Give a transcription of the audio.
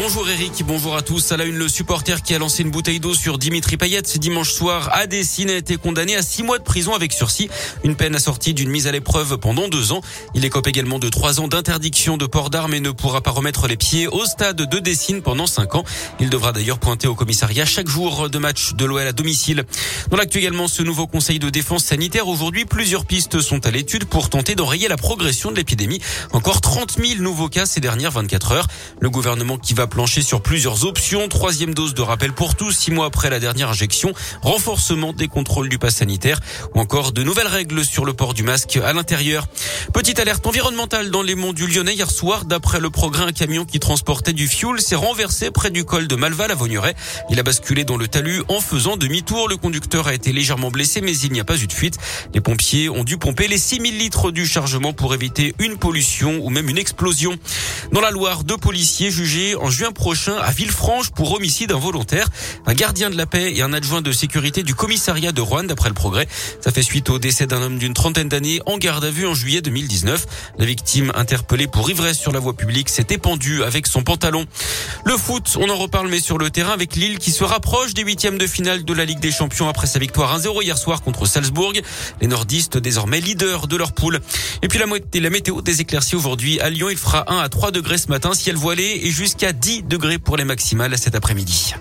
Bonjour Eric, bonjour à tous. À la une, le supporter qui a lancé une bouteille d'eau sur Dimitri Payet dimanche soir à Dessine a été condamné à six mois de prison avec sursis. Une peine assortie d'une mise à l'épreuve pendant deux ans. Il écope également de trois ans d'interdiction de port d'armes et ne pourra pas remettre les pieds au stade de Dessine pendant cinq ans. Il devra d'ailleurs pointer au commissariat chaque jour de match de l'OL à domicile. Dans l'actu également, ce nouveau conseil de défense sanitaire. Aujourd'hui, plusieurs pistes sont à l'étude pour tenter d'enrayer la progression de l'épidémie. Encore 30 000 nouveaux cas ces dernières 24 heures. Le gouvernement qui va plancher sur plusieurs options. Troisième dose de rappel pour tous, six mois après la dernière injection. Renforcement des contrôles du pass sanitaire ou encore de nouvelles règles sur le port du masque à l'intérieur. Petite alerte environnementale dans les monts du Lyonnais hier soir. D'après le progrès, un camion qui transportait du fioul s'est renversé près du col de Malval à Vaugneray. Il a basculé dans le talus en faisant demi-tour. Le conducteur a été légèrement blessé, mais il n'y a pas eu de fuite. Les pompiers ont dû pomper les 6000 litres du chargement pour éviter une pollution ou même une explosion. Dans la Loire, deux policiers jugés en juin prochain à Villefranche pour homicide involontaire. Un gardien de la paix et un adjoint de sécurité du commissariat de Rouen d'après le progrès. Ça fait suite au décès d'un homme d'une trentaine d'années en garde à vue en juillet 2019. La victime interpellée pour ivresse sur la voie publique s'est épandue avec son pantalon. Le foot, on en reparle mais sur le terrain avec Lille qui se rapproche des huitièmes de finale de la Ligue des Champions après sa victoire 1-0 hier soir contre Salzbourg. Les nordistes désormais leaders de leur poule. Et puis la, la météo des éclaircies aujourd'hui à Lyon, il fera 1 à 3 degrés ce matin, ciel voilé et jusqu'à 10 degrés pour les maximales cet après-midi.